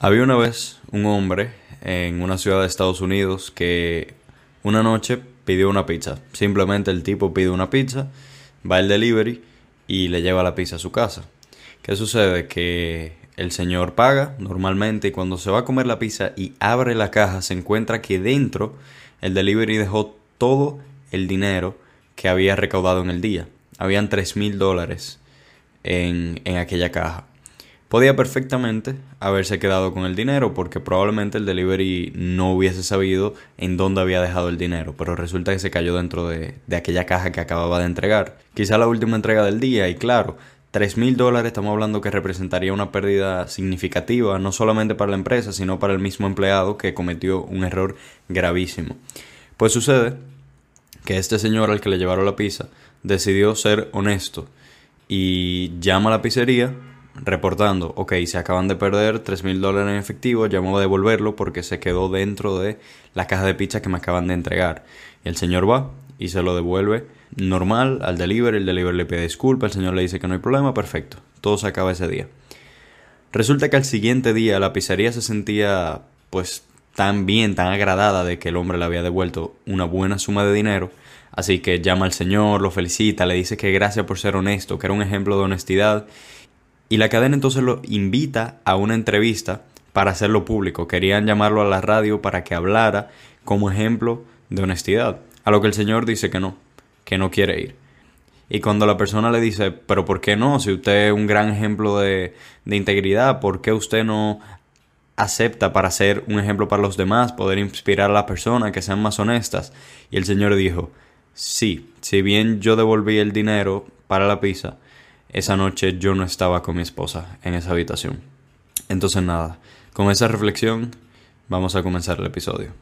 Había una vez un hombre en una ciudad de Estados Unidos que una noche pidió una pizza. Simplemente el tipo pide una pizza, va el delivery y le lleva la pizza a su casa. ¿Qué sucede? Que el señor paga normalmente y cuando se va a comer la pizza y abre la caja se encuentra que dentro el delivery dejó todo el dinero que había recaudado en el día. Habían tres mil dólares en, en aquella caja. Podía perfectamente haberse quedado con el dinero porque probablemente el delivery no hubiese sabido en dónde había dejado el dinero, pero resulta que se cayó dentro de, aquella caja que acababa de entregar. Quizá la última entrega del día y claro, tres mil dólares estamos hablando que representaría una pérdida significativa no solamente para la empresa sino para el mismo empleado que cometió un error gravísimo. Pues sucede que este señor al que le llevaron la pizza decidió ser honesto y llama a la pizzería reportando, ok, se acaban de perder tres mil dólares en efectivo, llamo a devolverlo porque se quedó dentro de la caja de pizza que me acaban de entregar. El señor va y se lo devuelve normal al delivery, el delivery le pide disculpas, el señor le dice que no hay problema, perfecto, todo se acaba ese día. Resulta que al siguiente día la pizzería se sentía pues tan bien, tan agradada de que el hombre le había devuelto una buena suma de dinero, así que llama al señor, lo felicita, le dice que gracias por ser honesto, que era un ejemplo de honestidad y la cadena entonces lo invita a una entrevista para hacerlo público. Querían llamarlo a la radio para que hablara como ejemplo de honestidad. A lo que el señor dice que no, que no quiere ir. Y cuando la persona le dice, pero ¿por qué no? Si usted es un gran ejemplo de, de integridad, ¿por qué usted no acepta para ser un ejemplo para los demás, poder inspirar a las personas que sean más honestas? Y el señor dijo, sí, si bien yo devolví el dinero para la pizza, esa noche yo no estaba con mi esposa en esa habitación. Entonces nada, con esa reflexión vamos a comenzar el episodio.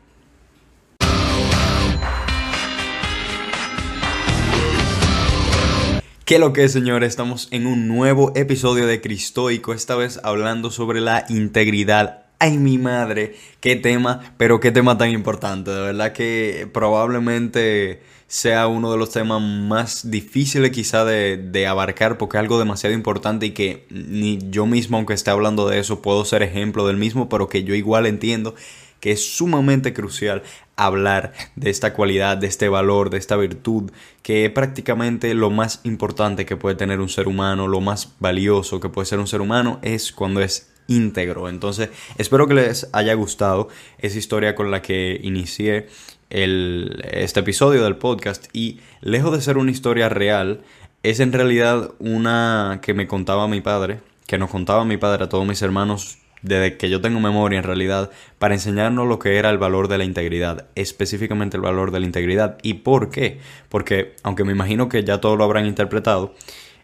¿Qué lo que es, señores? Estamos en un nuevo episodio de Cristoico, esta vez hablando sobre la integridad. ¡Ay, mi madre! ¡Qué tema! Pero qué tema tan importante. De verdad que probablemente sea uno de los temas más difíciles quizá de, de, abarcar porque es algo demasiado importante y que ni yo mismo, aunque esté hablando de eso, puedo ser ejemplo del mismo, pero que yo igual entiendo que es sumamente crucial hablar de esta cualidad, de este valor, de esta virtud, que es prácticamente lo más importante que puede tener un ser humano, lo más valioso que puede ser un ser humano es cuando es íntegro. Entonces, espero que les haya gustado esa historia con la que inicié el, este episodio del podcast y lejos de ser una historia real, es en realidad una que me contaba mi padre, que nos contaba mi padre a todos mis hermanos desde que yo tengo memoria en realidad, para enseñarnos lo que era el valor de la integridad, específicamente el valor de la integridad. ¿Y por qué? Porque, aunque me imagino que ya todos lo habrán interpretado,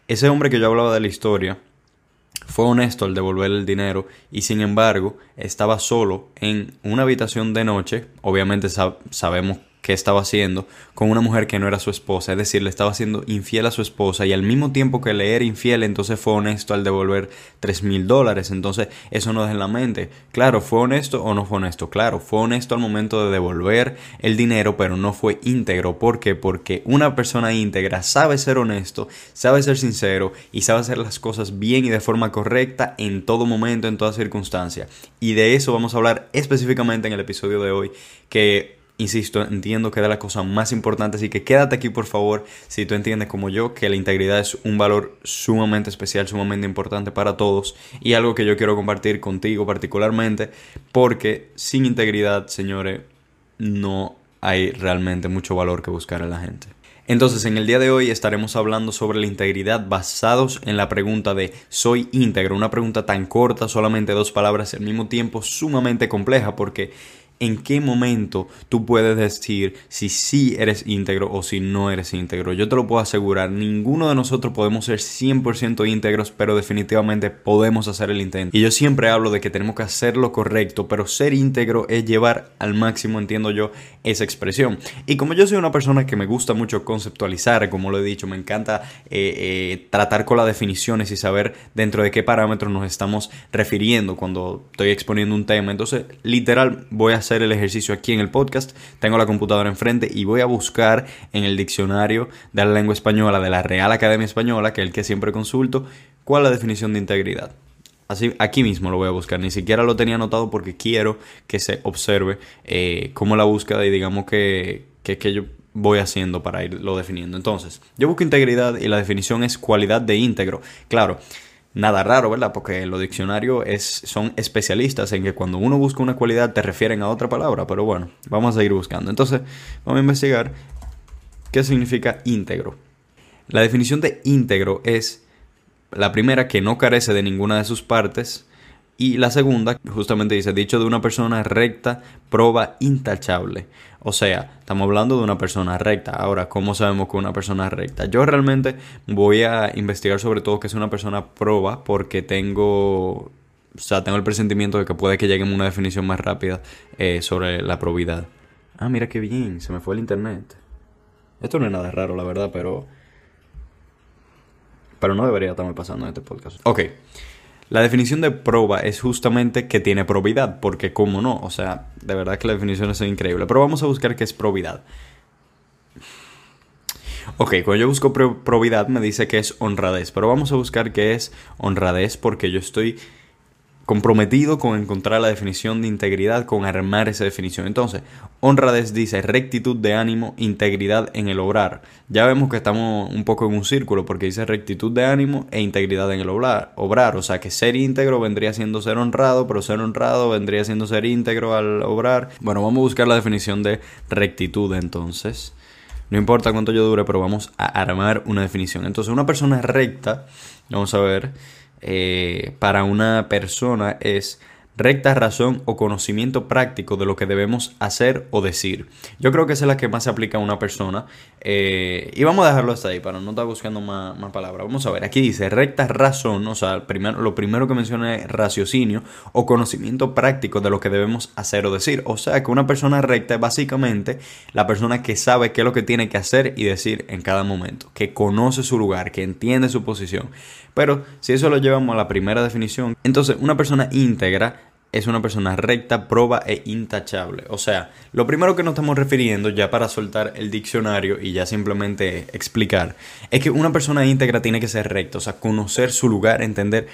ese hombre que yo hablaba de la historia, fue honesto al devolver el dinero y sin embargo estaba solo en una habitación de noche. Obviamente sabemos qué estaba haciendo con una mujer que no era su esposa, es decir, le estaba siendo infiel a su esposa y al mismo tiempo que le era infiel, entonces fue honesto al devolver tres mil dólares, entonces eso no deja en la mente, claro, fue honesto o no fue honesto, claro, fue honesto al momento de devolver el dinero, pero no fue íntegro, ¿por qué? Porque una persona íntegra sabe ser honesto, sabe ser sincero y sabe hacer las cosas bien y de forma correcta en todo momento, en toda circunstancia, y de eso vamos a hablar específicamente en el episodio de hoy, que Insisto, entiendo que era la cosa más importante, así que quédate aquí por favor si tú entiendes como yo que la integridad es un valor sumamente especial, sumamente importante para todos y algo que yo quiero compartir contigo particularmente porque sin integridad, señores, no hay realmente mucho valor que buscar en la gente. Entonces, en el día de hoy estaremos hablando sobre la integridad basados en la pregunta de ¿soy íntegro? Una pregunta tan corta, solamente dos palabras, al mismo tiempo sumamente compleja porque en qué momento tú puedes decir si sí eres íntegro o si no eres íntegro. Yo te lo puedo asegurar, ninguno de nosotros podemos ser 100% íntegros, pero definitivamente podemos hacer el intento. Y yo siempre hablo de que tenemos que hacer lo correcto, pero ser íntegro es llevar al máximo, entiendo yo, esa expresión. Y como yo soy una persona que me gusta mucho conceptualizar, como lo he dicho, me encanta eh, eh, tratar con las definiciones y saber dentro de qué parámetros nos estamos refiriendo cuando estoy exponiendo un tema. Entonces, literal, voy a hacer el ejercicio aquí en el podcast. Tengo la computadora enfrente y voy a buscar en el diccionario de la lengua española de la Real Academia Española, que es el que siempre consulto, cuál es la definición de integridad. Así, aquí mismo lo voy a buscar. Ni siquiera lo tenía anotado porque quiero que se observe eh, cómo la búsqueda y digamos que, que, que yo voy haciendo para irlo definiendo. Entonces, yo busco integridad y la definición es cualidad de íntegro. Claro, nada raro, ¿verdad? Porque los diccionarios son especialistas en que cuando uno busca una cualidad te refieren a otra palabra, pero bueno, vamos a seguir buscando. Entonces, vamos a investigar qué significa íntegro. La definición de íntegro es la primera que no carece de ninguna de sus partes, y la segunda, justamente dice, dicho de una persona recta, proba intachable. O sea, estamos hablando de una persona recta. Ahora, ¿cómo sabemos que una persona recta? Yo realmente voy a investigar sobre todo que es una persona proba porque tengo... O sea, tengo el presentimiento de que puede que lleguemos a una definición más rápida eh, sobre la probidad. Ah, mira qué bien, se me fue el internet. Esto no es nada raro, la verdad, pero... Pero no debería estarme pasando en este podcast. Ok. La definición de proba es justamente que tiene probidad, porque cómo no, o sea, de verdad que la definición son increíble. Pero vamos a buscar qué es probidad. Ok, cuando yo busco probidad me dice que es honradez, pero vamos a buscar qué es honradez porque yo estoy comprometido con encontrar la definición de integridad, con armar esa definición. Entonces, honradez dice rectitud de ánimo, integridad en el obrar. Ya vemos que estamos un poco en un círculo porque dice rectitud de ánimo e integridad en el obrar. obrar. O sea que ser íntegro vendría siendo ser honrado, pero ser honrado vendría siendo ser íntegro al obrar. Bueno, vamos a buscar la definición de rectitud entonces. No importa cuánto yo dure, pero vamos a armar una definición. Entonces, una persona recta, vamos a ver eh, para una persona es recta razón o conocimiento práctico de lo que debemos hacer o decir. Yo creo que esa es la que más se aplica a una persona. Eh, y vamos a dejarlo hasta ahí para no estar buscando más, palabras. Vamos a ver, aquí dice recta razón, o sea, primero, lo primero que menciona es raciocinio o conocimiento práctico de lo que debemos hacer o decir. O sea, que una persona recta es básicamente la persona que sabe qué es lo que tiene que hacer y decir en cada momento, que conoce su lugar, que entiende su posición. Pero si eso lo llevamos a la primera definición, entonces una persona íntegra es una persona recta, proba e intachable. O sea, lo primero que nos estamos refiriendo, ya para soltar el diccionario y ya simplemente explicar, es que una persona íntegra tiene que ser recta, o sea, conocer su lugar, entender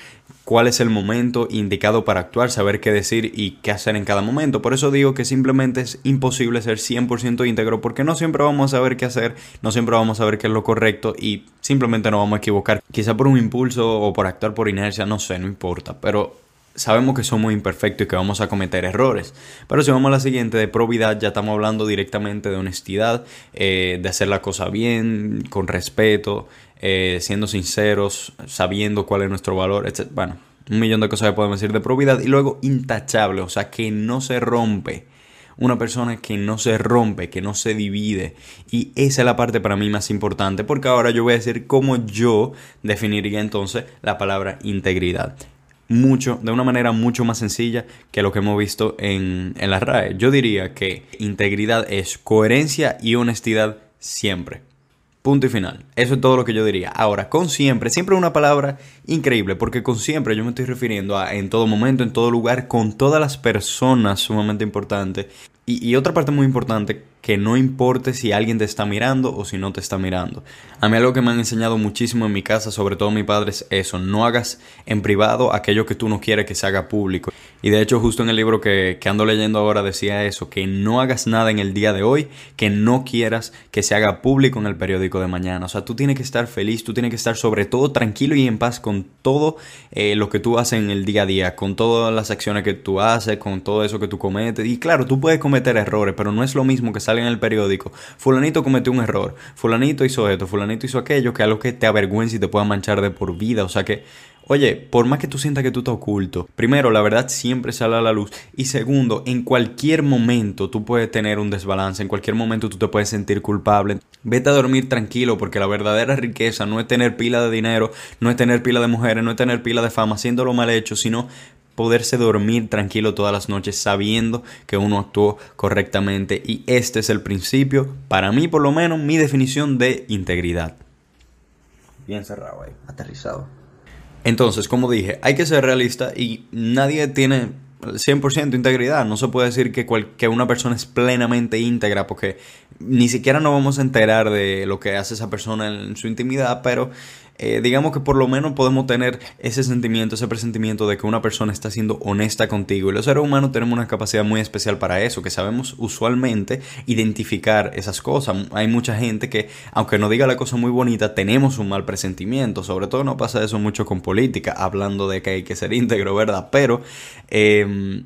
cuál es el momento indicado para actuar, saber qué decir y qué hacer en cada momento. Por eso digo que simplemente es imposible ser 100% íntegro porque no siempre vamos a saber qué hacer, no siempre vamos a saber qué es lo correcto y simplemente nos vamos a equivocar. Quizá por un impulso o por actuar por inercia, no sé, no importa, pero sabemos que somos imperfectos y que vamos a cometer errores. Pero si vamos a la siguiente de probidad, ya estamos hablando directamente de honestidad, eh, de hacer la cosa bien, con respeto, eh, siendo sinceros, sabiendo cuál es nuestro valor, etc. Bueno, un millón de cosas que podemos decir de probidad. Y luego intachable, o sea, que no se rompe. Una persona que no se rompe, que no se divide. Y esa es la parte para mí más importante, porque ahora yo voy a decir cómo yo definiría entonces la palabra integridad mucho, de una manera mucho más sencilla que lo que hemos visto en, en la RAE. Yo diría que integridad es coherencia y honestidad siempre. Punto y final. Eso es todo lo que yo diría. Ahora, con siempre, siempre una palabra increíble, porque con siempre yo me estoy refiriendo a en todo momento, en todo lugar, con todas las personas sumamente importantes. Y, y otra parte muy importante que no importe si alguien te está mirando o si no te está mirando. A mí algo que me han enseñado muchísimo en mi casa, sobre todo mi padre, es eso, no hagas en privado aquello que tú no quieres que se haga público. Y de hecho justo en el libro que, que ando leyendo ahora decía eso, que no hagas nada en el día de hoy que no quieras que se haga público en el periódico de mañana. O sea, tú tienes que estar feliz, tú tienes que estar sobre todo tranquilo y en paz con todo eh, lo que tú haces en el día a día, con todas las acciones que tú haces, con todo eso que tú cometes. Y claro, tú puedes cometer errores, pero no es lo mismo que sale en el periódico, fulanito cometió un error, fulanito hizo esto, fulanito hizo aquello, que algo que te avergüenza y te pueda manchar de por vida. O sea que, oye, por más que tú sientas que tú estás oculto, primero, la verdad siempre sale a la luz. Y segundo, en cualquier momento tú puedes tener un desbalance, en cualquier momento tú te puedes sentir culpable. Vete a dormir tranquilo porque la verdadera riqueza no es tener pila de dinero, no es tener pila de mujeres, no es tener pila de fama haciéndolo mal hecho, sino poderse dormir tranquilo todas las noches sabiendo que uno actuó correctamente y este es el principio, para mí por lo menos, mi definición de integridad. Bien cerrado ahí, aterrizado. Entonces, como dije, hay que ser realista y nadie tiene 100% integridad. No se puede decir que, que una persona es plenamente íntegra porque ni siquiera nos vamos a enterar de lo que hace esa persona en su intimidad, pero eh, digamos que por lo menos podemos tener ese sentimiento, ese presentimiento de que una persona está siendo honesta contigo. Y los seres humanos tenemos una capacidad muy especial para eso, que sabemos usualmente identificar esas cosas. Hay mucha gente que, aunque no diga la cosa muy bonita, tenemos un mal presentimiento. Sobre todo no pasa eso mucho con política, hablando de que hay que ser íntegro, ¿verdad? Pero... Eh,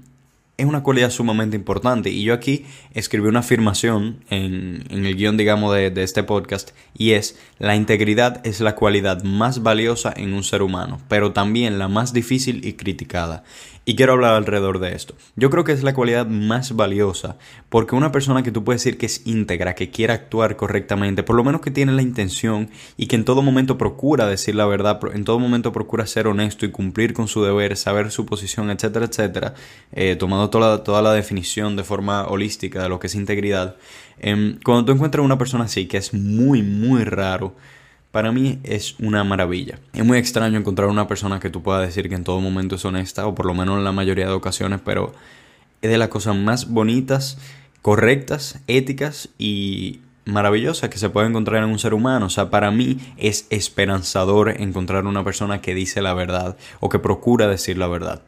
es una cualidad sumamente importante. Y yo aquí escribí una afirmación en, el guion, digamos, de, de, este podcast, y es, la integridad es la cualidad más valiosa en un ser humano, pero también la más difícil y criticada. Y quiero hablar alrededor de esto. Yo creo que es la cualidad más valiosa porque una persona que tú puedes decir que es íntegra, que quiere actuar correctamente, por lo menos que tiene la intención y que en todo momento procura decir la verdad, en todo momento procura ser honesto y cumplir con su deber, saber su posición, etcétera, etcétera, eh, tomando toda toda la definición de forma holística de lo que es integridad. Em, cuando tú encuentras una persona así, que es muy, muy raro, para mí es una maravilla. Es muy extraño encontrar una persona que tú puedas decir que en todo momento es honesta, o por lo menos en la mayoría de ocasiones, pero es de las cosas más bonitas, correctas, éticas y maravillosas que se puede encontrar en un ser humano. O sea, para mí es esperanzador encontrar una persona que dice la verdad o que procura decir la verdad.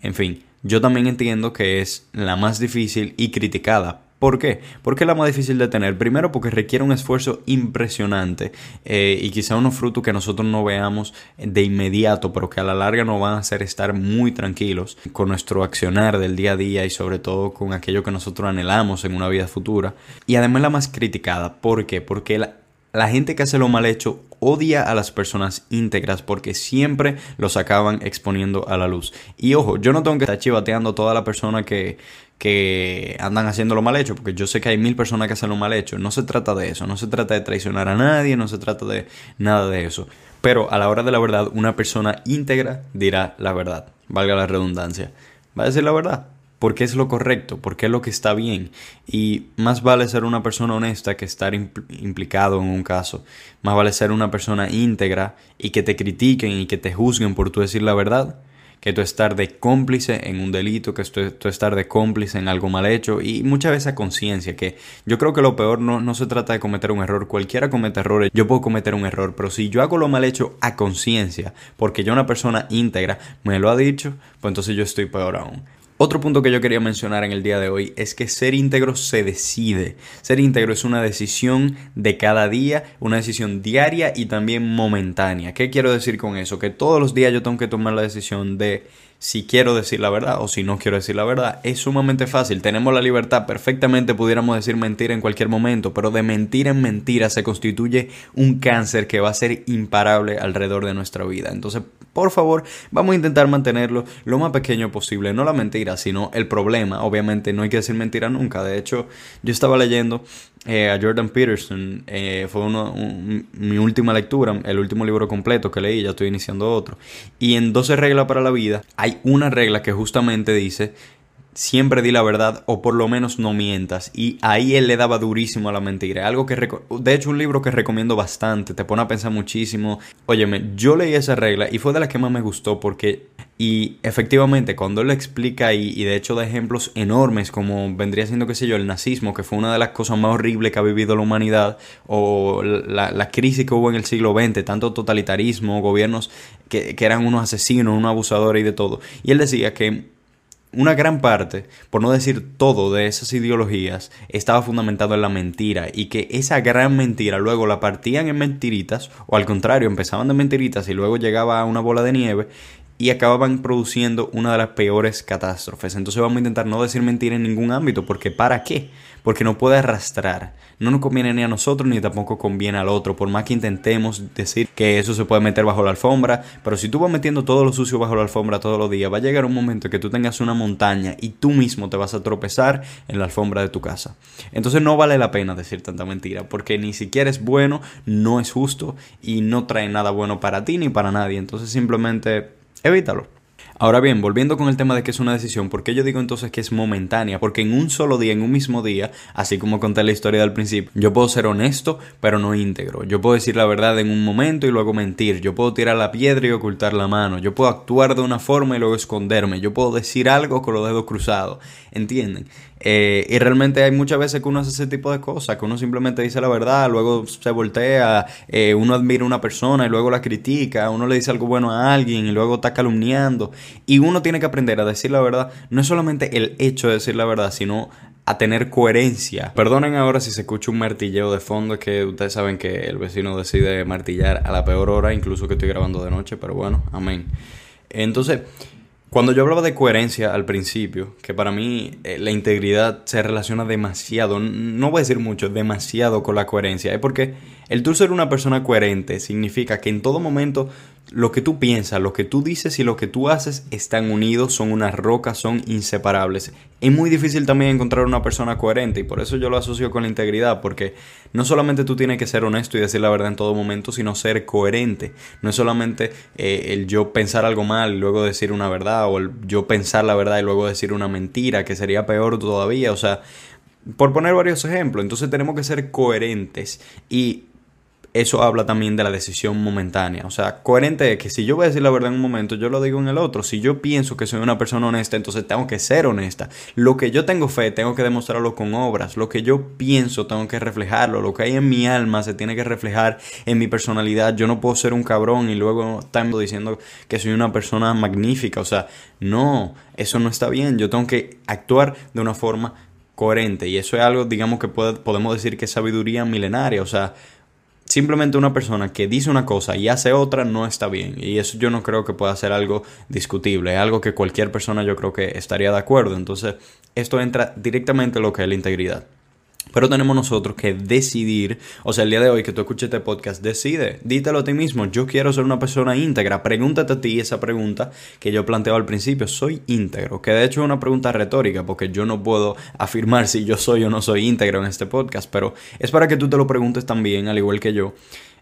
En fin, yo también entiendo que es la más difícil y criticada, ¿Por qué? Porque es la más difícil de tener. Primero porque requiere un esfuerzo impresionante eh, y quizá unos frutos que nosotros no veamos de inmediato, pero que a la larga nos van a hacer estar muy tranquilos con nuestro accionar del día a día y sobre todo con aquello que nosotros anhelamos en una vida futura. Y además la más criticada. ¿Por qué? Porque la, la gente que hace lo mal hecho odia a las personas íntegras porque siempre los acaban exponiendo a la luz. Y ojo, yo no tengo que estar chivateando a toda la persona que, que andan haciendo lo mal hecho, porque yo sé que hay mil personas que hacen lo mal hecho. No se trata de eso, no se trata de traicionar a nadie, no se trata de nada de eso. Pero a la hora de la verdad, una persona íntegra dirá la verdad, valga la redundancia. Va a decir la verdad, porque es lo correcto, porque es lo que está bien. Y más vale ser una persona honesta que estar implicado en un caso. Más vale ser una persona íntegra y que te critiquen y que te juzguen por tú decir la verdad que tú estar de cómplice en un delito, que tú, estar de cómplice en algo mal hecho y muchas veces a conciencia, que yo creo que lo peor no, no se trata de cometer un error, cualquiera comete errores, yo puedo cometer un error, pero si yo hago lo mal hecho a conciencia, porque yo una persona íntegra me lo ha dicho, pues entonces yo estoy peor aún. Otro punto que yo quería mencionar en el día de hoy es que ser íntegro se decide. Ser íntegro es una decisión de cada día, una decisión diaria y también momentánea. ¿Qué quiero decir con eso? Que todos los días yo tengo que tomar la decisión de si quiero decir la verdad o si no quiero decir la verdad. Es sumamente fácil. Tenemos la libertad. Perfectamente pudiéramos decir mentira en cualquier momento, pero de mentira en mentira se constituye un cáncer que va a ser imparable alrededor de nuestra vida. Entonces, por favor, vamos a intentar mantenerlo lo más pequeño posible. No la mentira, sino el problema. Obviamente no hay que decir mentira nunca. De hecho, yo estaba leyendo eh, a Jordan Peterson. Eh, fue mi última lectura, el último libro completo que leí. Ya estoy iniciando otro. Y en 12 reglas para la vida hay una regla que justamente dice siempre di la verdad o por lo menos no mientas. Y ahí él le daba durísimo a la mentira. Algo que, de hecho, un libro que recomiendo bastante, te pone a pensar muchísimo. Óyeme, yo leí esa regla y fue de las que más me gustó porque, y efectivamente, cuando él explica y, y de hecho da ejemplos enormes como vendría siendo, qué sé yo, el nazismo, que fue una de las cosas más horribles que ha vivido la humanidad, o la, crisis que hubo en el siglo XX, tanto totalitarismo, gobiernos que, que eran unos asesinos, unos abusadores y de todo. Y él decía que una gran parte, por no decir todo de esas ideologías, estaba fundamentado en la mentira y que esa gran mentira luego la partían en mentiritas o al contrario empezaban de mentiritas y luego llegaba a una bola de nieve y acababan produciendo una de las peores catástrofes. Entonces vamos a intentar no decir mentira en ningún ámbito, porque ¿para qué? Porque no puede arrastrar. No nos conviene ni a nosotros ni tampoco conviene al otro, por más que intentemos decir que eso se puede meter bajo la alfombra, pero si tú vas metiendo todo lo sucio bajo la alfombra todos los días, va a llegar un momento que tú tengas una montaña y tú mismo te vas a tropezar en la alfombra de tu casa. Entonces no vale la pena decir tanta mentira, porque ni siquiera es bueno, no es justo y no trae nada bueno para ti ni para nadie. Entonces simplemente evítalo. Ahora bien, volviendo con el tema de que es una decisión, ¿por qué yo digo entonces que es momentánea? Porque en un solo día, en un mismo día, así como conté la historia del principio, yo puedo ser honesto, pero no íntegro. Yo puedo decir la verdad en un momento y luego mentir. Yo puedo tirar la piedra y ocultar la mano. Yo puedo actuar de una forma y luego esconderme. Yo puedo decir algo con los dedos cruzados. ¿Entienden? Eh, y realmente hay muchas veces que uno hace ese tipo de cosas, que uno simplemente dice la verdad, luego se voltea, eh, uno admira a una persona y luego la critica, uno le dice algo bueno a alguien y luego está calumniando. Y uno tiene que aprender a decir la verdad, no es solamente el hecho de decir la verdad, sino a tener coherencia. Perdonen ahora si se escucha un martilleo de fondo, es que ustedes saben que el vecino decide martillar a la peor hora, incluso que estoy grabando de noche, pero bueno, amén. Entonces, cuando yo hablaba de coherencia al principio, que para mí eh, la integridad se relaciona demasiado, no voy a decir mucho, demasiado con la coherencia, es porque el tú ser una persona coherente significa que en todo momento lo que tú piensas, lo que tú dices y lo que tú haces están unidos, son unas rocas, son inseparables. Es muy difícil también encontrar una persona coherente y por eso yo lo asocio con la integridad, porque no solamente tú tienes que ser honesto y decir la verdad en todo momento, sino ser coherente. No es solamente eh, el yo pensar algo mal y luego decir una verdad, o yo pensar la verdad y luego decir una mentira, que sería peor todavía. O sea, por poner varios ejemplos, entonces tenemos que ser coherentes y eso habla también de la decisión momentánea. O sea, coherente es que si yo voy a decir la verdad en un momento, yo lo digo en el otro. Si yo pienso que soy una persona honesta, entonces tengo que ser honesta. Lo que yo tengo fe, tengo que demostrarlo con obras. Lo que yo pienso, tengo que reflejarlo. Lo que hay en mi alma se tiene que reflejar en mi personalidad. Yo no puedo ser un cabrón y luego estar diciendo que soy una persona magnífica. O sea, no, eso no está bien. Yo tengo que actuar de una forma coherente. Y eso es algo, digamos, que podemos decir que es sabiduría milenaria. O sea, Simplemente una persona que dice una cosa y hace otra no está bien. Y eso yo no creo que pueda ser algo discutible. Algo que cualquier persona yo creo que estaría de acuerdo. Entonces, esto entra directamente en lo que es la integridad. Pero tenemos nosotros que decidir, o sea, el día de hoy que tú escuches este podcast, decide, dítelo a ti mismo, yo quiero ser una persona íntegra, pregúntate a ti esa pregunta que yo planteo al principio, soy íntegro, que de hecho es una pregunta retórica, porque yo no puedo afirmar si yo soy o no soy íntegro en este podcast, pero es para que tú te lo preguntes también, al igual que yo.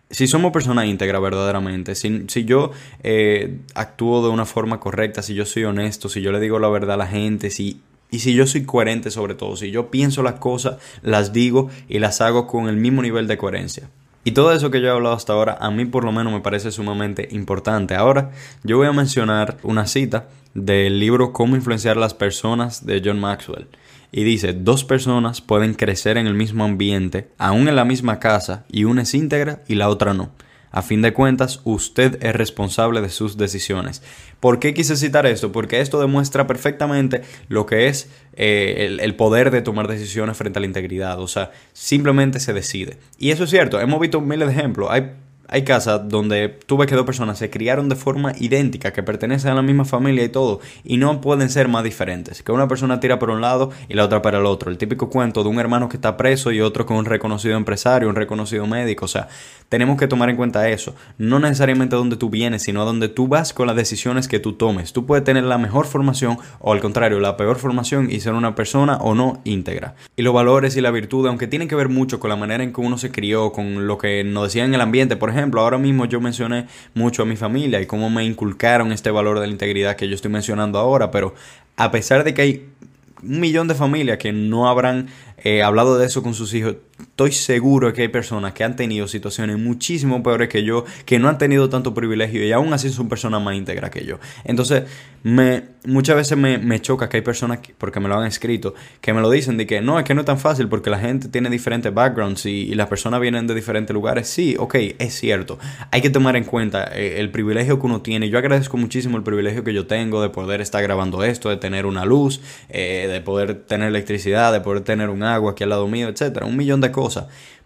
Si somos personas íntegras verdaderamente, si, si yo eh, actúo de una forma correcta, si yo soy honesto, si yo le digo la verdad a la gente, si y si yo soy coherente sobre todo, si yo pienso las cosas, las digo y las hago con el mismo nivel de coherencia. Y todo eso que yo he hablado hasta ahora, a mí por lo menos me parece sumamente importante. Ahora, yo voy a mencionar una cita del libro Cómo influenciar a las personas de John Maxwell. Y dice, dos personas pueden crecer en el mismo ambiente, aún en la misma casa, y una es íntegra y la otra no. A fin de cuentas, usted es responsable de sus decisiones. ¿Por qué quise citar esto? Porque esto demuestra perfectamente lo que es eh, el, poder de tomar decisiones frente a la integridad. O sea, simplemente se decide. Y eso es cierto, hemos visto miles de ejemplos. Hay hay casas donde tú ves que dos personas se criaron de forma idéntica, que pertenecen a la misma familia y todo, y no pueden ser más diferentes. Que una persona tira por un lado y la otra para el otro. El típico cuento de un hermano que está preso y otro con un reconocido empresario, un reconocido médico. O sea, tenemos que tomar en cuenta eso. No necesariamente a donde tú vienes, sino a donde tú vas con las decisiones que tú tomes. Tú puedes tener la mejor formación o al contrario, la peor formación y ser una persona o no íntegra. Y los valores y la virtud, aunque tienen que ver mucho con la manera en que uno se crió, con lo que nos decían en el ambiente, por ejemplo, ejemplo, ahora mismo yo mencioné mucho a mi familia y cómo me inculcaron este valor de la integridad que yo estoy mencionando ahora, pero a pesar de que hay un millón de familias que no habrán eh, hablado de eso con sus hijos, estoy seguro que hay personas que han tenido situaciones muchísimo peores que yo, que no han tenido tanto privilegio y aún así son personas más íntegras que yo. Entonces, me, muchas veces me, choca que hay personas, porque me lo han escrito, que me lo dicen de que no, es que no es tan fácil porque la gente tiene diferentes backgrounds y, las personas vienen de diferentes lugares. Sí, ok, es cierto. Hay que tomar en cuenta eh, el privilegio que uno tiene. Yo agradezco muchísimo el privilegio que yo tengo de poder estar grabando esto, de tener una luz, eh, de poder tener electricidad, de poder tener un agua aquí al lado mío, etcétera. Un millón de cosas.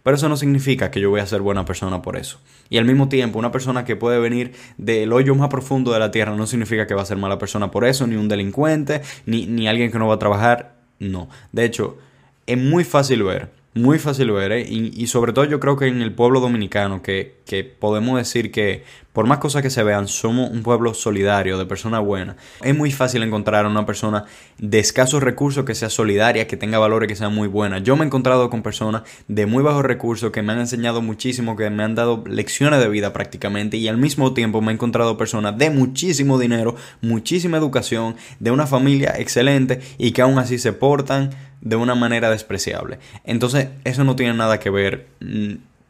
Pero eso no significa que yo voy a ser buena persona por eso. Y al mismo tiempo, una persona que puede venir del hoyo más profundo de la tierra no significa que va a ser mala persona por eso, ni un delincuente, ni, ni alguien que no va a trabajar. No. De hecho, es muy fácil ver muy fácil ver, ¿eh? y, sobre todo yo creo que en el pueblo dominicano, que, que, podemos decir que por más cosas que se vean, somos un pueblo solidario, de personas buenas. Es muy fácil encontrar a una persona de escasos recursos que sea solidaria, que tenga valores que sean muy buenas. Yo me he encontrado con personas de muy bajos recursos que me han enseñado muchísimo, que me han dado lecciones de vida prácticamente, y al mismo tiempo me he encontrado personas de muchísimo dinero, muchísima educación, de una familia excelente y que aún así se portan de una manera despreciable. Entonces, eso no tiene nada que ver.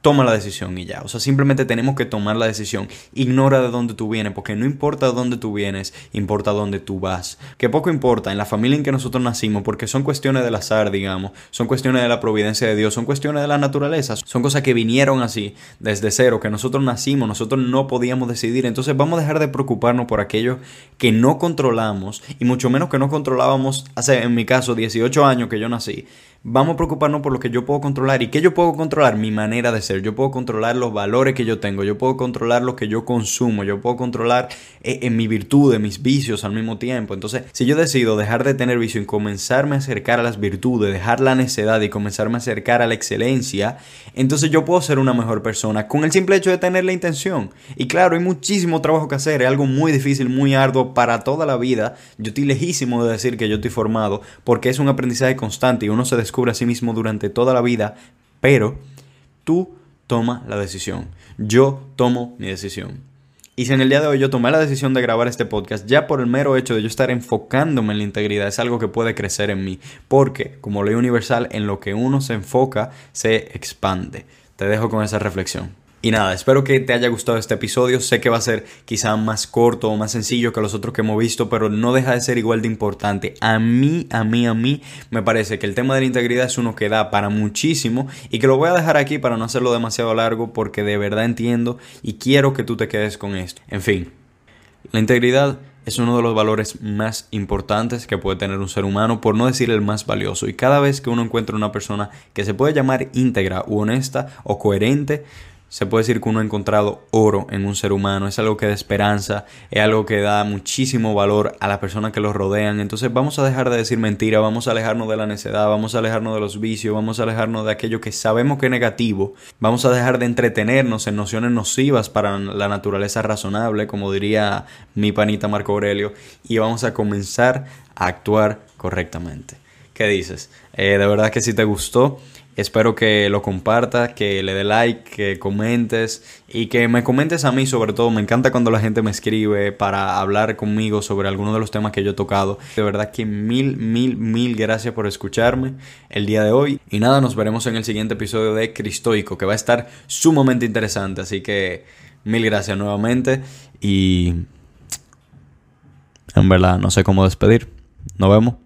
Toma la decisión y ya. O sea, simplemente tenemos que tomar la decisión. Ignora de dónde tú vienes, porque no importa de dónde tú vienes, importa dónde tú vas. Que poco importa en la familia en que nosotros nacimos, porque son cuestiones del azar, digamos, son cuestiones de la providencia de Dios, son cuestiones de la naturaleza, son cosas que vinieron así, desde cero, que nosotros nacimos, nosotros no podíamos decidir. Entonces vamos a dejar de preocuparnos por aquello que no controlamos, y mucho menos que no controlábamos hace, en mi caso, 18 años que yo nací. Vamos a preocuparnos por lo que yo puedo controlar. ¿Y qué yo puedo controlar? Mi manera de ser. Yo puedo controlar los valores que yo tengo. Yo puedo controlar lo que yo consumo. Yo puedo controlar eh, en mi virtud, mis vicios al mismo tiempo. Entonces, si yo decido dejar de tener vicio y comenzarme a acercar a las virtudes, dejar la necedad y comenzarme a acercar a la excelencia, entonces yo puedo ser una mejor persona con el simple hecho de tener la intención. Y claro, hay muchísimo trabajo que hacer. Es algo muy difícil, muy arduo para toda la vida. Yo estoy lejísimo de decir que yo estoy formado porque es un aprendizaje constante y uno se descubre a sí mismo durante toda la vida, pero tú toma la decisión. Yo tomo mi decisión. Y si en el día de hoy yo tomé la decisión de grabar este podcast, ya por el mero hecho de yo estar enfocándome en la integridad, es algo que puede crecer en mí. Porque, como ley universal, en lo que uno se enfoca, se expande. Te dejo con esa reflexión. Y nada, espero que te haya gustado este episodio. Sé que va a ser quizá más corto o más sencillo que los otros que hemos visto, pero no deja de ser igual de importante. A mí, a mí, a mí me parece que el tema de la integridad es uno que da para muchísimo y que lo voy a dejar aquí para no hacerlo demasiado largo porque de verdad entiendo y quiero que tú te quedes con esto. En fin, la integridad es uno de los valores más importantes que puede tener un ser humano, por no decir el más valioso. Y cada vez que uno encuentra una persona que se puede llamar íntegra u honesta o coherente, se puede decir que uno ha encontrado oro en un ser humano, es algo que da esperanza, es algo que da muchísimo valor a las personas que los rodean. Entonces vamos a dejar de decir mentiras, vamos a alejarnos de la necedad, vamos a alejarnos de los vicios, vamos a alejarnos de aquello que sabemos que es negativo, vamos a dejar de entretenernos en nociones nocivas para la naturaleza razonable, como diría mi panita Marco Aurelio, y vamos a comenzar a actuar correctamente. ¿Qué dices? Eh, de verdad que si te gustó, Espero que lo compartas, que le dé like, que comentes y que me comentes a mí sobre todo. Me encanta cuando la gente me escribe para hablar conmigo sobre alguno de los temas que yo he tocado. De verdad que mil, mil, mil gracias por escucharme el día de hoy. Y nada, nos veremos en el siguiente episodio de Cristoico, que va a estar sumamente interesante. Así que mil gracias nuevamente y... En verdad, no sé cómo despedir. Nos vemos.